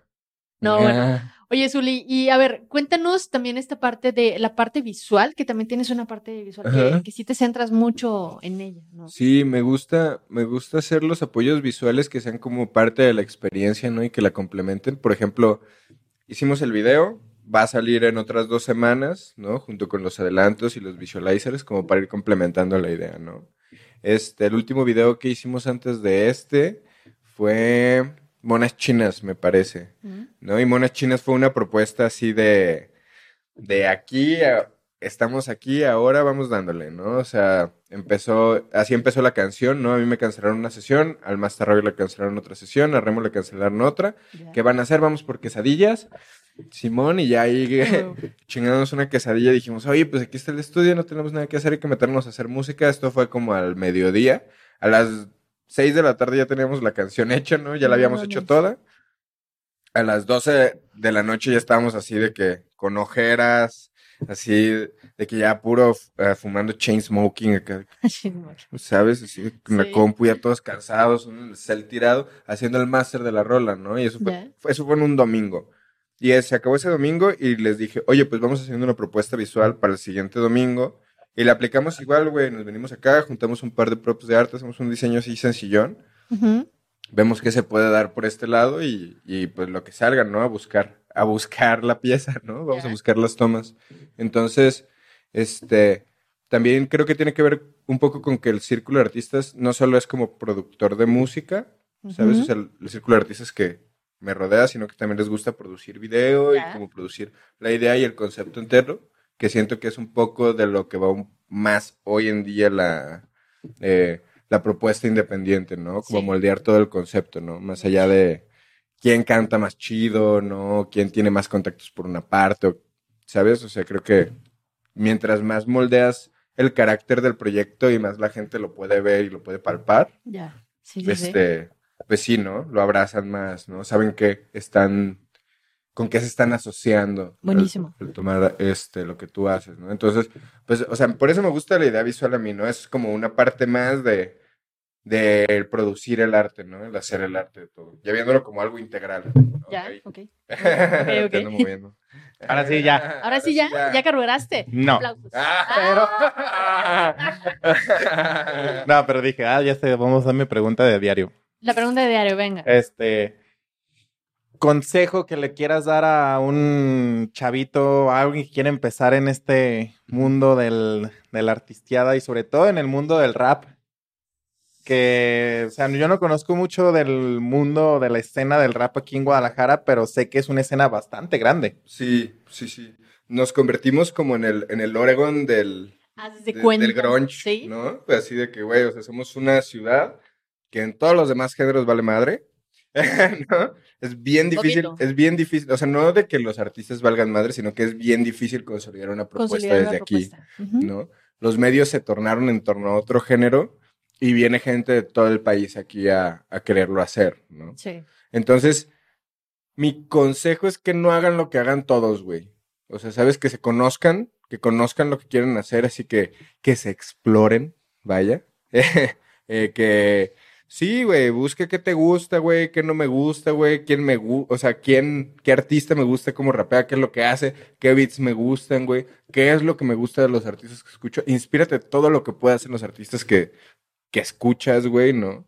No, bueno. Oye, Zuli, y a ver, cuéntanos también esta parte de la parte visual, que también tienes una parte visual que, que sí te centras mucho en ella, ¿no? Sí, me gusta, me gusta hacer los apoyos visuales que sean como parte de la experiencia, ¿no? Y que la complementen. Por ejemplo, hicimos el video, va a salir en otras dos semanas, ¿no? Junto con los adelantos y los visualizers, como para ir complementando la idea, ¿no? Este, el último video que hicimos antes de este fue Monas Chinas, me parece. ¿Mm? ¿no? Y Monas Chinas fue una propuesta así de, de aquí, a- estamos aquí, ahora vamos dándole, ¿no? O sea, empezó, así empezó la canción, ¿no? A mí me cancelaron una sesión, al Master Roy le cancelaron otra sesión, a Remo le cancelaron otra. ¿Qué van a hacer? Vamos por quesadillas. Simón, y ya ahí chingándonos una quesadilla, dijimos, oye, pues aquí está el estudio, no tenemos nada que hacer, hay que meternos a hacer música. Esto fue como al mediodía. A las 6 de la tarde ya teníamos la canción hecha, ¿no? Ya la No habíamos hecho toda. A las 12 de la noche ya estábamos así de que con ojeras, así de que ya puro eh, fumando chain smoking, acá, ¿sabes? Así con la Sí. compu ya todos cansados, un el cel tirado, haciendo el máster de la rola, ¿no? Y eso fue, fue- eso fue en un domingo. Y se acabó ese domingo y les dije, oye, pues vamos haciendo una propuesta visual para el siguiente domingo. Y la aplicamos igual, güey. Nos venimos acá, juntamos un par de props de arte, hacemos un diseño así sencillón. Vemos qué se puede dar por este lado y, y, pues lo que salga, ¿no? A buscar, a buscar la pieza, ¿no? Vamos a buscar las tomas. Entonces, este, también creo que tiene que ver un poco con que el círculo de artistas no solo es como productor de música, ¿sabes? Ujú. O sea, el, el círculo de artistas que me rodea, sino que también les gusta producir video y como producir la idea y el concepto entero, que siento que es un poco de lo que va más hoy en día la, eh, la propuesta independiente, ¿no? Como Sí. moldear todo el concepto, ¿no? Más allá de quién canta más chido, ¿no? Quién tiene más contactos por una parte, o- ¿sabes? O sea, creo que mientras más moldeas el carácter del proyecto y más la gente lo puede ver y lo puede palpar, Ya. Sí, sí, sí. este, pues sí, ¿no? Lo abrazan más, ¿no? Saben que están, con qué se están asociando. Buenísimo. al tomar este, lo que tú haces, ¿no? Entonces, pues, o sea, por eso me gusta la idea visual a mí, ¿no? Es como una parte más de, de el producir el arte, ¿no? El hacer el arte de todo. Ya viéndolo como algo integral. ¿no? Ya, Ok. ok. Te ok. ando moviendo. Ahora sí, ya. Ahora sí ya, ya carburaste. No. Aplausos. Ah, No, pero dije, ah, ya sé, vamos a mi pregunta de diario. La pregunta de diario, venga. Este consejo que le quieras dar a un chavito, a alguien que quiere empezar en este mundo del, de la artisteada y sobre todo en el mundo del rap. Que, o sea, yo no conozco mucho del mundo de la escena del rap aquí en Guadalajara, pero sé que es una escena bastante grande. Sí, sí, sí. Nos convertimos como en el, en el Oregon del, Haz de del grunge, Sí. ¿no? Pues así de que, güey, o sea, somos una ciudad que en todos los demás géneros vale madre, ¿no? Es bien difícil, es bien difícil, o sea, no de que los artistas valgan madre, sino que es bien difícil consolidar una propuesta Consolidar desde una aquí, propuesta. Ujú. ¿no? Los medios se tornaron en torno a otro género y viene gente de todo el país aquí a, a quererlo hacer, ¿no? Sí. Entonces, mi consejo es que no hagan lo que hagan todos, güey. O sea, sabes, que se conozcan, que conozcan lo que quieren hacer, así que que se exploren, vaya. Eh, que sí, güey, busque qué te gusta, güey, qué no me gusta, güey, quién me gusta, o sea, quién, qué artista me gusta, cómo rapea, qué es lo que hace, qué beats me gustan, güey, qué es lo que me gusta de los artistas que escucho. Inspírate todo lo que puedas en los artistas que, que escuchas, güey, ¿no?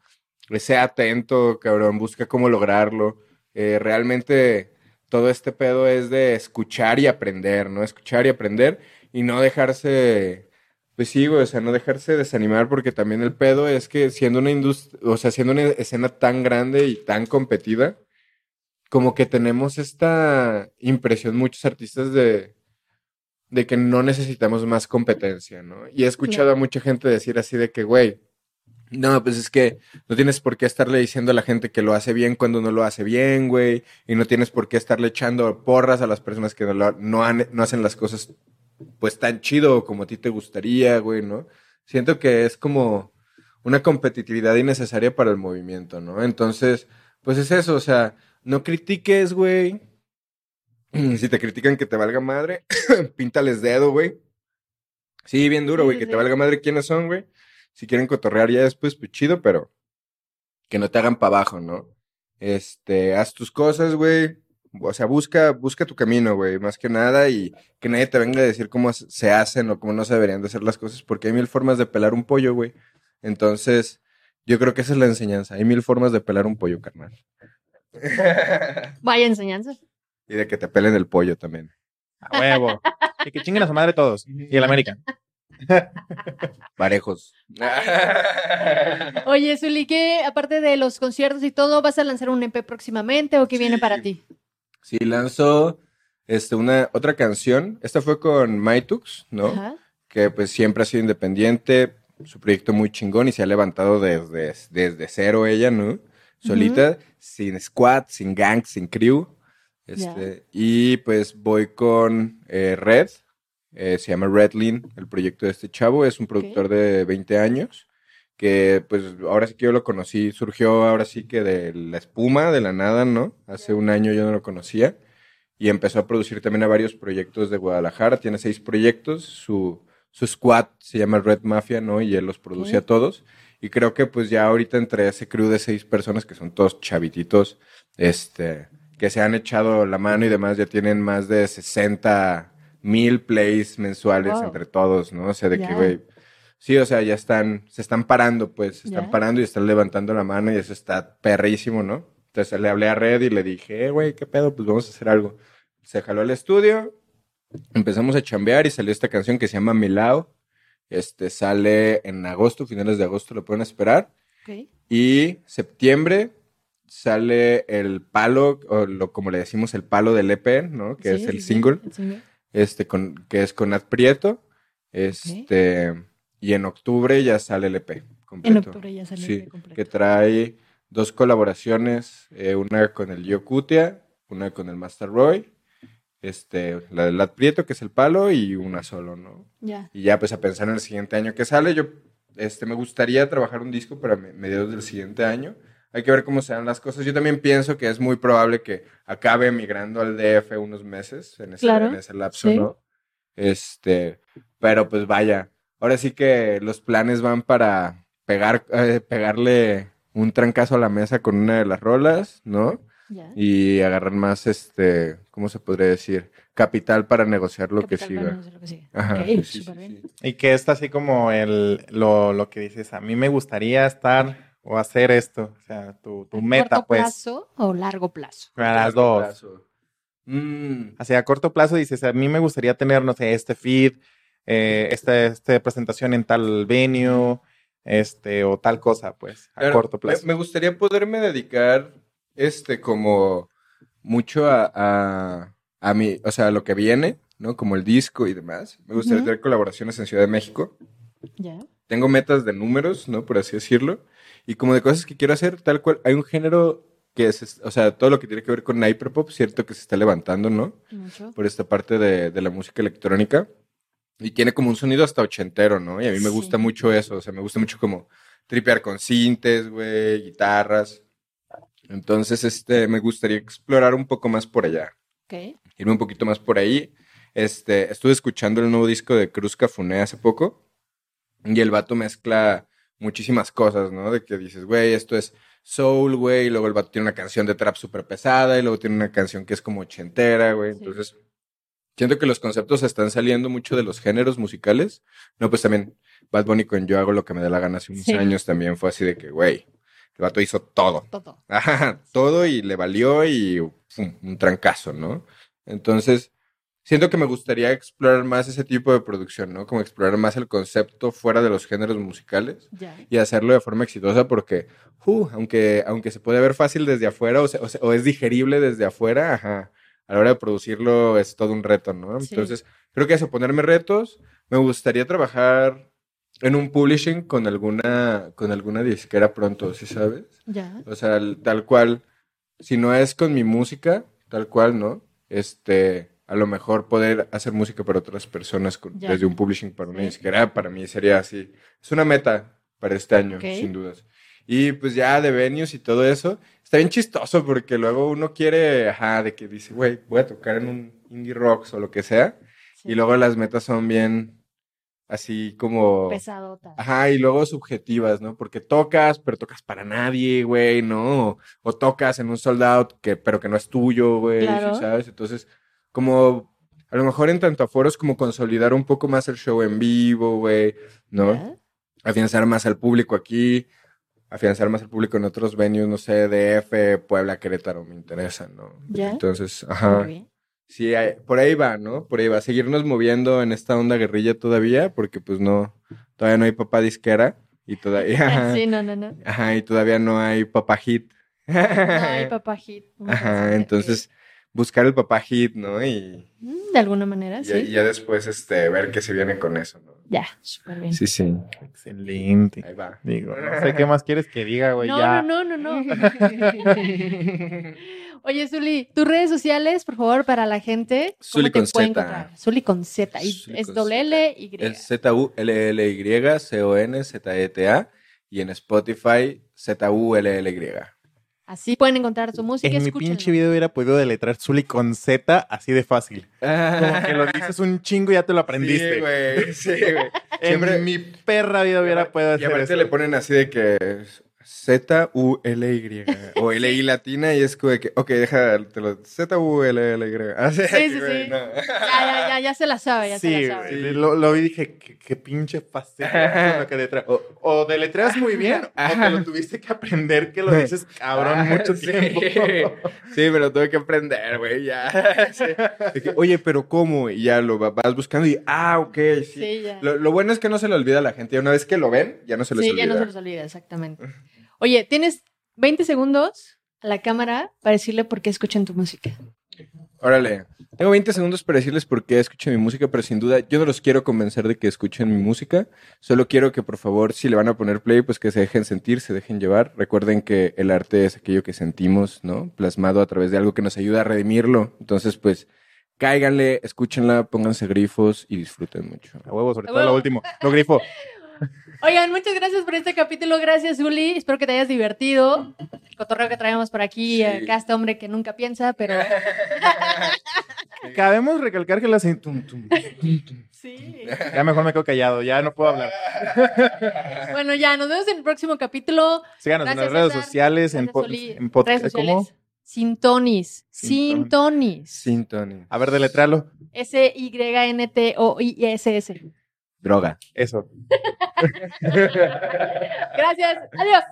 Sea atento, cabrón, busca cómo lograrlo. Eh, realmente todo este pedo es de escuchar y aprender, ¿no? Escuchar y aprender y no dejarse, pues sí, güey, o sea, no dejarse desanimar porque también el pedo es que siendo una industria, o sea, siendo una escena tan grande y tan competida, como que tenemos esta impresión muchos artistas de, de que no necesitamos más competencia, ¿no? Y he escuchado a mucha gente decir así de que, güey, No, pues es que no tienes por qué estarle diciendo a la gente que lo hace bien cuando no lo hace bien, güey. Y no tienes por qué estarle echando porras a las personas que no, lo- no, han- no hacen las cosas pues tan chido como a ti te gustaría, güey, ¿no? Siento que es como una competitividad innecesaria para el movimiento, ¿no? Entonces, pues es eso, o sea, no critiques, güey. Si te critican que te valga madre, píntales dedo, güey. Sí, bien duro, Sí, güey, sí, que te valga madre quiénes son, güey. Si quieren cotorrear ya después, pues chido, pero que no te hagan para abajo, ¿no? Este, haz tus cosas, güey. O sea, busca, busca tu camino, güey, más que nada, y que nadie te venga a decir cómo se- hacen o cómo no se deberían de hacer las cosas, porque hay mil formas de pelar un pollo, güey. Entonces, yo creo que esa es la enseñanza. Hay mil formas de pelar un pollo, carnal. Vaya enseñanza. y de que te pelen el pollo también. A huevo. Y que chinguen a su madre todos. Y el América. Parejos. Oye, Zuli, ¿qué, aparte de los conciertos y todo, vas a lanzar un EP próximamente o qué viene para ti? Sí, lanzó este, una, otra canción. Esta fue con Maitux, ¿no? Ajá. que pues siempre ha sido independiente, su proyecto muy chingón y se ha levantado desde, desde cero ella, ¿no? Solita, sin squad, sin gang, sin crew. Este, Y pues voy con eh, Red, eh, se llama Redlin, el proyecto de este chavo, es un productor de 20 años, que pues ahora sí que yo lo conocí, surgió ahora sí que de la espuma, de la nada, ¿no? Hace un año yo no lo conocía y empezó a producir también a varios proyectos de Guadalajara, tiene seis proyectos, su, su squad se llama Red Mafia, ¿no? Y él los produce a todos. Y creo que pues ya ahorita entre ese crew de seis personas que son todos chavititos, este, que se han echado la mano y demás, ya tienen más de 60 mil plays mensuales Wow. entre todos, ¿no? O sea, de que, güey, sí, o sea, ya están, se están parando, pues, se están Ya. parando y están levantando la mano y eso está perrísimo, ¿no? Entonces le hablé a Red y le dije, eh, güey, ¿qué pedo? Pues vamos a hacer algo. Se jaló al estudio, empezamos a chambear y salió esta canción que se llama Milao. Este sale en agosto, finales de agosto lo pueden esperar. Ok. Y septiembre sale el palo, o lo, como le decimos, el palo del EP, ¿no? Que Sí, es el sí, single, el single. este, con, que es con Nat Prieto. Este, y en octubre ya sale el EP En completo. octubre ya Sí, el EP completo. que trae dos colaboraciones, eh, una con el Yokutia, una con el Master Roy, este, la del Lat Prieto, que es el palo, y una solo, ¿no? Ya. Y ya pues a pensar en el siguiente año que sale, yo este, me gustaría trabajar un disco para me- mediados del siguiente año. Hay que ver cómo se dan las cosas. Yo también pienso que es muy probable que acabe migrando al DF unos meses en ese, Claro, en ese lapso, sí. ¿no? Este, pero pues vaya, ahora sí que los planes van para pegar, eh, pegarle un trancazo a la mesa con una de las rolas, ¿no? Y agarrar más, este, ¿cómo se podría decir? Capital para negociar lo que siga. Plano es lo que sigue. Ajá, Ok, sí, sí, súper sí, bien. sí. Y que está así como el, lo, lo que dices, a mí me gustaría estar o hacer esto. O sea, tu, tu ¿A meta, corto pues. plazo o largo plazo? A las dos. plazo. Mm, Así a corto plazo dices, a mí me gustaría tener, no sé, este feed, eh, esta, esta presentación en tal venue, este, o tal cosa, pues, a claro, corto plazo. Me, gustaría poderme dedicar, este, como mucho a, a, a mi, o sea, a lo que viene, ¿no? Como el disco y demás. Me gustaría Ujú. tener colaboraciones en Ciudad de México. Ya. Tengo metas de números, ¿no? Por así decirlo. Y como de cosas que quiero hacer, tal cual. Hay un género que es, o sea, todo lo que tiene que ver con hyperpop, cierto que se está levantando, ¿no? Mucho. por esta parte de, de la música electrónica. Y tiene como un sonido hasta ochentero, ¿no? Y a mí me Sí. gusta mucho eso. O sea, me gusta mucho como tripear con sintes, güey, guitarras. Entonces, este, me gustaría explorar un poco más por allá. Ok. Irme un poquito más por ahí. Este, estuve escuchando el nuevo disco de Cruz Cafuné hace poco. Y el vato mezcla muchísimas cosas, ¿no? De que dices, güey, esto es soul, güey. Y luego el vato tiene una canción de trap súper pesada. Y luego tiene una canción que es como ochentera, güey. Sí. Entonces, siento que los conceptos están saliendo mucho de los géneros musicales. No, pues también Bad Bunny con Yo hago lo que me dé la gana hace unos Sí. años también fue así de que, güey, el vato hizo todo. Todo. Ajá, todo y le valió y pum, un trancazo, ¿no? Entonces, siento que me gustaría explorar más ese tipo de producción, ¿no? Como explorar más el concepto fuera de los géneros musicales Ya. y hacerlo de forma exitosa porque, uh, aunque, aunque se puede ver fácil desde afuera o, se- o se- o es digerible desde afuera, ajá, a la hora de producirlo es todo un reto, ¿no? Sí. Entonces, creo que eso, ponerme retos, me gustaría trabajar en un publishing con alguna, con alguna disquera pronto, ¿sí sabes? Ya. O sea, tal cual, si no es con mi música, tal cual, ¿no? Este, a lo mejor poder hacer música para otras personas con- desde un publishing para una disquera, para mí sería así. Es una meta para este año, sin dudas. Y pues ya de venues y todo eso, está bien chistoso porque luego uno quiere, ajá, de que dice, güey, voy a tocar en un indie rocks o lo que sea, Sí. y luego las metas son bien así como... Pesadota. Ajá, y luego subjetivas, ¿no? Porque tocas, pero tocas para nadie, güey, ¿no? O, o tocas en un sold out, que, pero que no es tuyo, güey, ¿sí Claro. ¿sabes? Entonces, como a lo mejor en tanto aforos como consolidar un poco más el show en vivo, güey, ¿no? Ya. Afianzar más al público aquí, afianzar más al público en otros venues, no sé, DF, Puebla, Querétaro, me interesan, ¿no? Ya. Entonces, Muy ajá. bien. Sí, hay- por ahí va, ¿no? Por ahí va. Seguirnos moviendo en esta onda guerrilla todavía, porque pues no, todavía no hay papá disquera y todavía, Sí, no, no, no. ajá, y todavía no hay papá hit. No hay papá hit. Ajá, entonces buscar el papá hit, ¿no? Y, Mm, De alguna manera, y- sí. y ya después este, ver qué se viene con eso, ¿no? Ya, súper bien. Sí, sí. Excelente. Ahí va. Digo, no sé qué más quieres que diga, güey. no, ya. no, no, no, no. Oye, Zuli, tus redes sociales, por favor, para la gente. ¿cómo Zuli con Z. Zuli con Z. Es doble Z. L Y. Es Z-U-L-L-Y, C-O-N, Z-E-T-A. Y en Spotify, Z-U-L-L-Y. Así pueden encontrar su música. En mi pinche video hubiera podido deletrar Zully con Z así de fácil. Como que lo dices un chingo y ya te lo aprendiste. Sí, güey. Sí, güey. en Siempre- mi perra vida hubiera podido Y hacer aparte eso. le ponen así de que Z-U-L-Y o L-I latina y es como de que, ok, deja, te lo, Z-U-L-L-Y. Así, Sí, sí, güey, sí. no. Ya, ya, ya, ya se la sabe, ya Sí, se la sabe. güey. Lo, lo vi y dije, qué, qué pinche que letra. O, o deletreas muy bien, o te lo tuviste que aprender que lo dices cabrón mucho Sí. tiempo. Sí, me lo tuve que aprender, güey, ya. Sí. De que, Oye, pero ¿cómo? Y ya lo va- vas buscando y, ah, ok, sí. Sí, ya. Lo, lo bueno es que no se le olvida a la gente. Una vez que lo ven, ya no se les Sí, olvida. ya no se los olvida, exactamente. Oye, tienes 20 segundos a la cámara para decirle por qué escuchan tu música. Órale, tengo 20 segundos para decirles por qué escuchen mi música, pero sin duda yo no los quiero convencer de que escuchen mi música. Solo quiero que por favor, si le van a poner play, pues que se dejen sentir, se dejen llevar. Recuerden que el arte es aquello que sentimos, ¿no? Plasmado a través de algo que nos ayuda a redimirlo. Entonces, pues, cáiganle, escúchenla, pónganse grifos y disfruten mucho. A huevo, sobre todo lo último. Lo grifo. Oigan, muchas gracias por este capítulo. Gracias, Uli. Espero que te hayas divertido. El cotorreo que traemos por aquí, Sí. acá este hombre que nunca piensa, pero Cabemos recalcar que las... tum, tum. sí. Ya mejor me quedo callado, ya no puedo hablar. Bueno, ya, nos vemos en el próximo capítulo. Síganos Gracias, en las redes César. sociales, en, Gracias, Uli. en pod- Redes sociales. ¿Cómo? Sintonis. Sintonis. Sintonis. A ver, deletralo. S-Y-N-T-O-I-S-S. Droga. Eso. Gracias. Adiós.